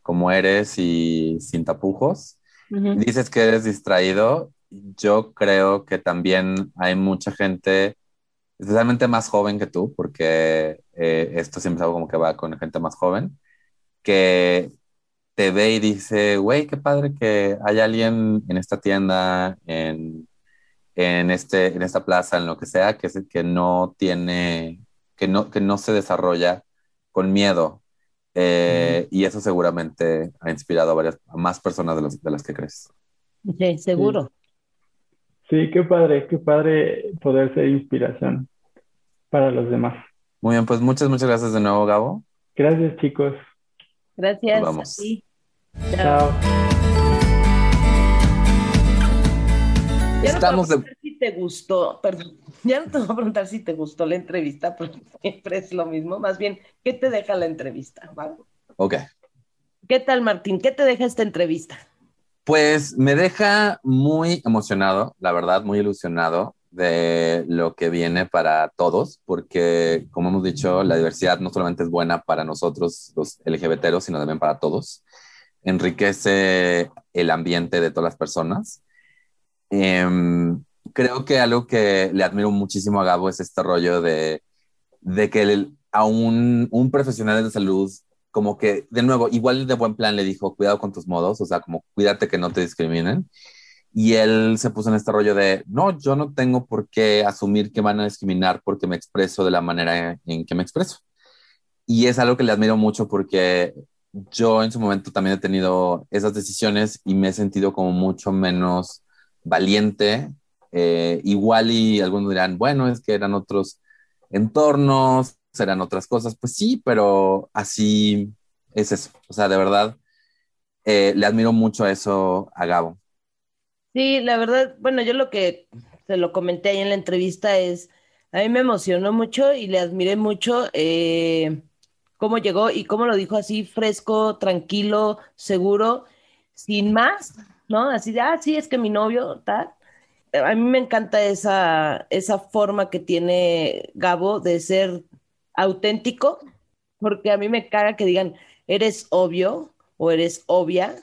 como eres y sin tapujos. Dices que eres distraído. Yo creo que también hay mucha gente, especialmente más joven que tú, porque eh, esto siempre es algo como que va con gente más joven, que te ve y dice, güey, qué padre que hay alguien en esta tienda, en, en, este, en esta plaza, en lo que sea, que, que no tiene, que no, que no se desarrolla con miedo. Eh, y eso seguramente ha inspirado a, varias, a más personas de, de las que crees. Sí, seguro. Sí. qué padre, qué padre poder ser inspiración para los demás. Muy bien, pues muchas, muchas gracias de nuevo, Gabo. Gracias, chicos. Gracias. vamos. Chao. Estamos de te gustó, perdón, ya no te voy a preguntar si te gustó la entrevista, porque siempre es lo mismo, más bien, ¿qué te deja la entrevista? Ok. ¿Qué tal, Martín? ¿Qué te deja esta entrevista? Pues me deja muy emocionado, la verdad, muy ilusionado de lo que viene para todos, porque como hemos dicho, la diversidad no solamente es buena para nosotros, los LGBT, sino también para todos. Enriquece el ambiente de todas las personas. Eh, creo que algo que le admiro muchísimo a Gabo es este rollo de, de que a un, un profesional de salud, como que, de nuevo, igual de buen plan le dijo, cuidado con tus modos, o sea, como cuídate que no te discriminen. Y él se puso en este rollo de, no, yo no tengo por qué asumir que van a discriminar porque me expreso de la manera en que me expreso. Y es algo que le admiro mucho porque yo en su momento también he tenido esas decisiones y me he sentido como mucho menos valiente eh, igual y algunos dirán, bueno, es que eran otros entornos, eran otras cosas. Pues sí, pero así es eso. O sea, de verdad, eh, le admiro mucho eso a Gabo. Sí, la verdad, bueno, yo lo que se lo comenté ahí en la entrevista es, a mí me emocionó mucho y le admiré mucho eh, cómo llegó y cómo lo dijo así, fresco, tranquilo, seguro, sin más, ¿no? Así de, ah, sí, es que mi novio, tal a mí me encanta esa, esa forma que tiene Gabo de ser auténtico, porque a mí me caga que digan, eres obvio o eres obvia,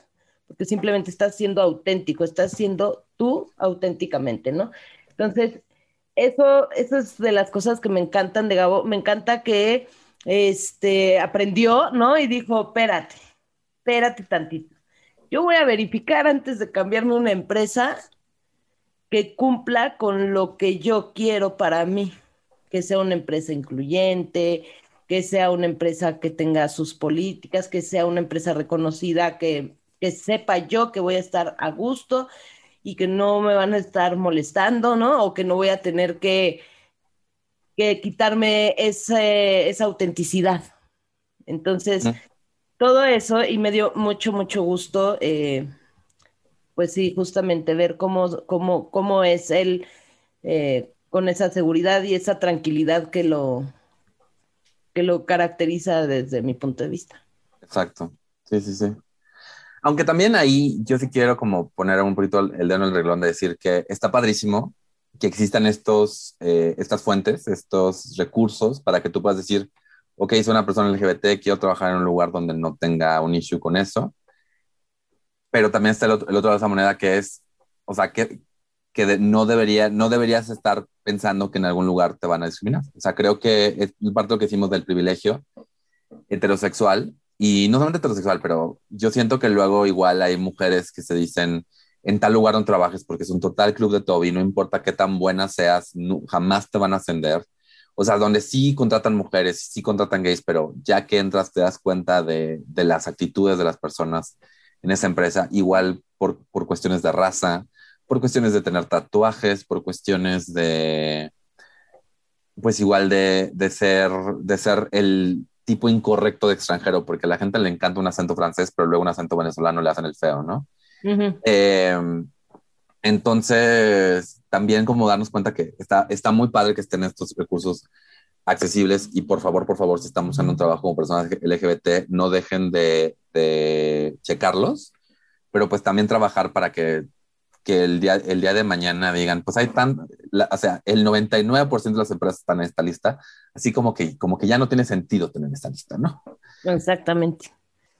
porque simplemente estás siendo auténtico, estás siendo tú auténticamente, ¿no? Entonces, eso, eso es de las cosas que me encantan de Gabo. Me encanta que este, aprendió, ¿no? Y dijo, espérate, espérate tantito. Yo voy a verificar antes de cambiarme una empresa que cumpla con lo que yo quiero para mí, que sea una empresa incluyente, que sea una empresa que tenga sus políticas, que sea una empresa reconocida, que, sepa yo que voy a estar a gusto y que no me van a estar molestando, ¿no? O que no voy a tener que, que quitarme esa autenticidad. Entonces, todo eso, y me dio mucho, mucho gusto. Eh, pues sí, justamente ver cómo, cómo, cómo es él eh, con esa seguridad y esa tranquilidad que lo, que lo caracteriza desde mi punto de vista. Exacto, sí, sí, sí. Aunque también ahí yo sí quiero como poner un poquito el dedo en el reglón de decir que está padrísimo que existan estos, eh, estas fuentes, estos recursos para que tú puedas decir, ok, soy una persona LGBT, quiero trabajar en un lugar donde no tenga un issue con eso pero también está el otro, lado de esa moneda que es, o sea, que, que no, debería, no deberías estar pensando que en algún lugar te van a discriminar. O sea, creo que es parte de lo que hicimos del privilegio heterosexual, y no solamente heterosexual, pero yo siento que luego igual hay mujeres que se dicen en tal lugar donde trabajes porque es un total club de Toby, no importa qué tan buena seas, jamás te van a ascender o sea, donde sí contratan mujeres, sí contratan gays, pero ya que entras te das cuenta de, de las actitudes de las personas en esa empresa, igual por, por cuestiones de raza, por cuestiones de tener tatuajes, por cuestiones de, pues igual de, de, ser, de ser el tipo incorrecto de extranjero, porque a la gente le encanta un acento francés, pero luego un acento venezolano le hacen el feo, ¿no? eh, entonces, también como darnos cuenta que está, está muy padre que estén estos recursos accesibles y por favor, por favor, si estamos en un trabajo como personas LGBT, no dejen de, de checarlos, pero pues también trabajar para que, que el, día, el día de mañana digan, pues hay tan, la, o sea, el 99% de las empresas están en esta lista, así como que, como que ya no tiene sentido tener esta lista, ¿no? Exactamente.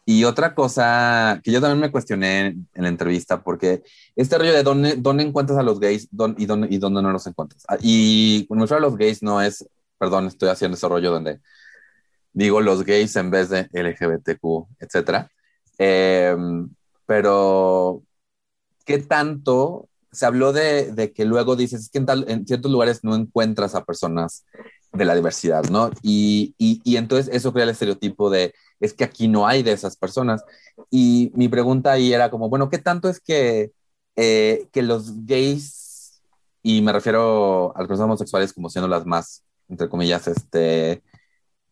Y otra cosa que yo también me cuestioné en la entrevista, porque este rollo de dónde, dónde encuentras a los gays y, dónde, y dónde no los encuentras. Ah, y cuando me refiero a los gays no es, perdón, estoy haciendo ese donde digo los gays en vez de LGBTQ, etcétera. Eh, pero, ¿qué tanto se habló de, que luego dices que en, ciertos lugares no encuentras a personas de la diversidad, ¿no? Y, y, y entonces eso crea el estereotipo de es que aquí no hay de esas personas. Y mi pregunta ahí era como, bueno, ¿qué tanto es que, eh, que los gays, y me refiero a las personas homosexuales como siendo las más, entre comillas, este,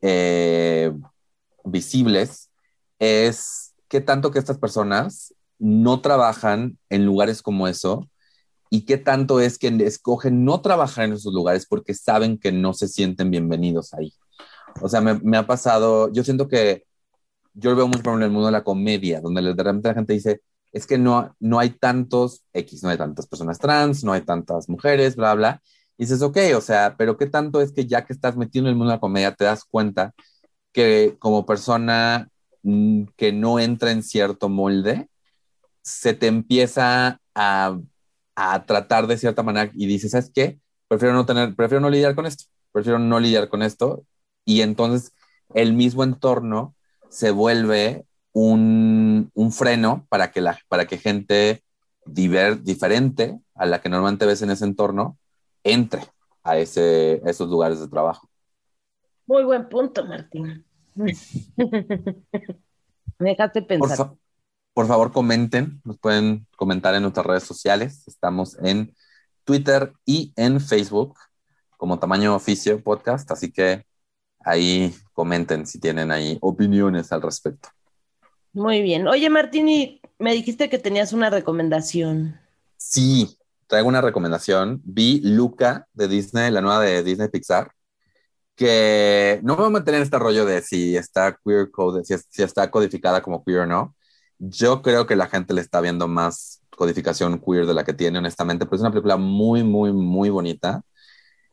eh, visibles, es qué tanto que estas personas no trabajan en lugares como eso y qué tanto es que escogen no trabajar en esos lugares porque saben que no se sienten bienvenidos ahí. O sea, me, me ha pasado, yo siento que yo lo veo mucho en el mundo de la comedia, donde de repente la gente dice, es que no, no hay tantos X, no hay tantas personas trans, no hay tantas mujeres, bla, bla. Y dices, ok, o sea, pero ¿qué tanto es que ya que estás metido en el mundo de la comedia te das cuenta que como persona mm, que no entra en cierto molde, se te empieza a, a tratar de cierta manera y dices, ¿sabes qué? Prefiero no tener, prefiero no lidiar con esto, prefiero no lidiar con esto. Y entonces el mismo entorno se vuelve un, un freno para que, la, para que gente diver, diferente a la que normalmente ves en ese entorno entre a, ese, a esos lugares de trabajo. Muy buen punto, Martín. Me dejaste pensar. Por, fa por, favor, comenten, nos pueden comentar en nuestras redes sociales. Estamos en Twitter y en Facebook como Tamaño Oficio Podcast, así que ahí comenten si tienen ahí opiniones al respecto. Muy bien. Oye, Martini, me dijiste que tenías una recomendación. Sí, traigo una recomendación. Vi Luca de Disney, la nueva de Disney Pixar, que no me voy a meter en este rollo de si está queer code, si, si está codificada como queer o no. Yo creo que la gente le está viendo más codificación queer de la que tiene, honestamente, pero es una película muy, muy, muy bonita.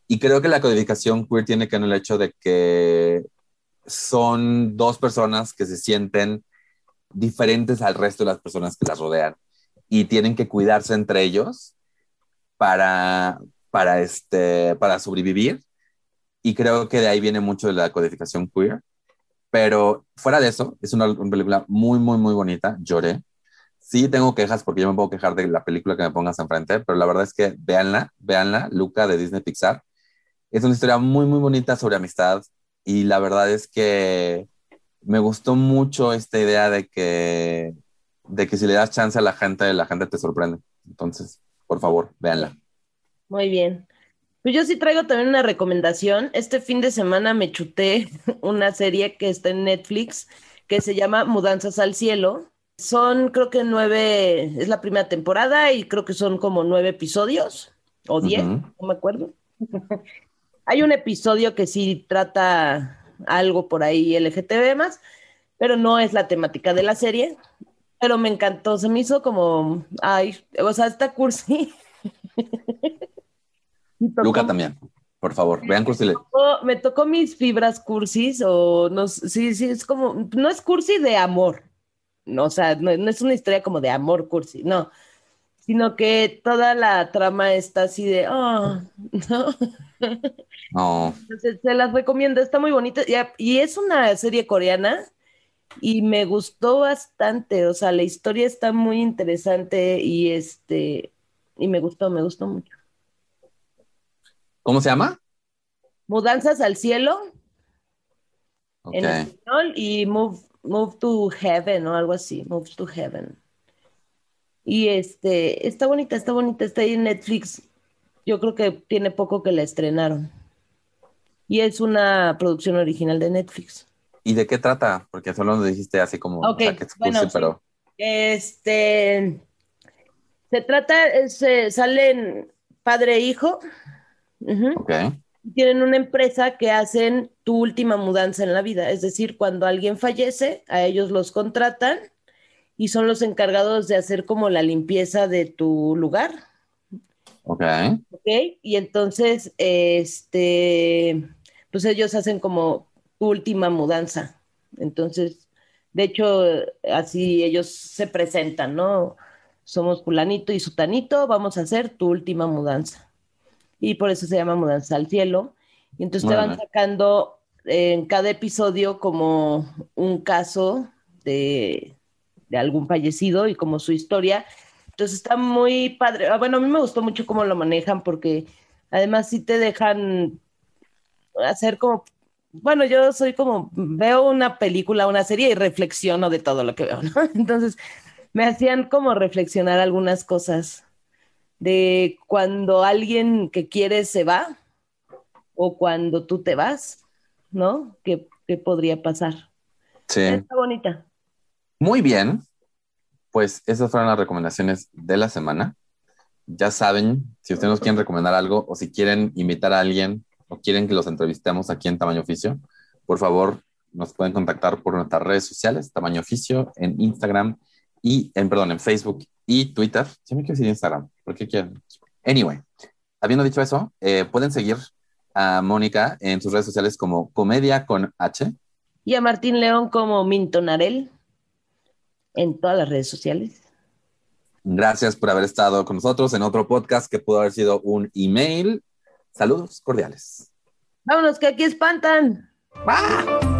Y creo que la codificación queer tiene que ver el hecho de que son dos personas que se sienten diferentes al resto de las personas que las rodean y tienen que cuidarse entre ellos para, para, este, para sobrevivir. Y creo que de ahí viene mucho de la codificación queer. Pero fuera de eso, es una, película muy, muy, muy bonita. Lloré. Sí tengo quejas porque yo me puedo quejar de la película que me pongas enfrente, pero la verdad es que véanla, véanla, Luca de Disney Pixar. Es una historia muy, muy bonita sobre amistad y la verdad es que me gustó mucho esta idea de que, de que si le das chance a la gente, la gente te sorprende. Entonces, por favor, véanla. Muy bien. Pues yo sí traigo también una recomendación. Este fin de semana me chuté una serie que está en Netflix que se llama Mudanzas al Cielo. Son, creo que nueve, es la primera temporada y creo que son como nueve episodios o diez, uh -huh. no me acuerdo. Hay un episodio que sí trata algo por ahí LGTB más, pero no es la temática de la serie. Pero me encantó, se me hizo como, ay, o sea, está cursi. Luca también, por favor, vean cursi. Me tocó, me tocó, mis fibras cursis, o no, sí, sí, es como, no es cursi de amor, no, o sea, no, no es una historia como de amor cursi, no, sino que toda la trama está así de, oh, no. No. Entonces, se las recomiendo, está muy bonita. Y, y, es una serie coreana y me gustó bastante. O sea, la historia está muy interesante y este y me gustó, me gustó mucho. ¿Cómo se llama? Mudanzas al cielo Ok. en español y Move, Move to Heaven o algo así, Move to Heaven. Y este, está bonita, está bonita, está ahí en Netflix. Yo creo que tiene poco que la estrenaron. Y es una producción original de Netflix. ¿Y de qué trata? Porque solo nos dijiste así como, Ok, o sea, que bueno, sí. pero... Este, se trata, es, eh, salen padre e hijo. Ok. Tienen una empresa que hacen tu última mudanza en la vida, es decir, cuando alguien fallece, a ellos los contratan y son los encargados de hacer como la limpieza de tu lugar, Ok. ¿ok? Y entonces, este, pues ellos hacen como tu última mudanza. Entonces, de hecho, así ellos se presentan, ¿no? Somos fulanito y sutanito, vamos a hacer tu última mudanza. Y por eso se llama Mudanza al Cielo. Y entonces te van sacando en cada episodio como un caso de, de algún fallecido y como su historia. Entonces está muy padre. Ah, Bueno, a mí me gustó mucho cómo lo manejan porque además sí te dejan hacer como, bueno, yo soy como, veo una película, una serie y reflexiono de todo lo que veo, ¿no? Entonces me hacían como reflexionar algunas cosas de cuando alguien que quieres se va o cuando tú te vas, ¿no? ¿Qué, qué podría pasar? Sí. Está bonita. Muy bien. Pues esas fueron las recomendaciones de la semana. Ya saben, si ustedes nos quieren recomendar algo o si quieren invitar a alguien o quieren que los entrevistemos aquí en Tamaño Oficio, por favor, nos pueden contactar por nuestras redes sociales, Tamaño Oficio, en Instagram y en, perdón, en Facebook y Twitter. Siempre quiero decir Instagram, porque quieren. Anyway, habiendo dicho eso, eh, pueden seguir a Mónica en sus redes sociales como Comedia con H. Y a Martín León como Mintonarel en todas las redes sociales. Gracias por haber estado con nosotros en otro podcast que pudo haber sido un email. Saludos cordiales. Vámonos, que aquí espantan. ¡Ah!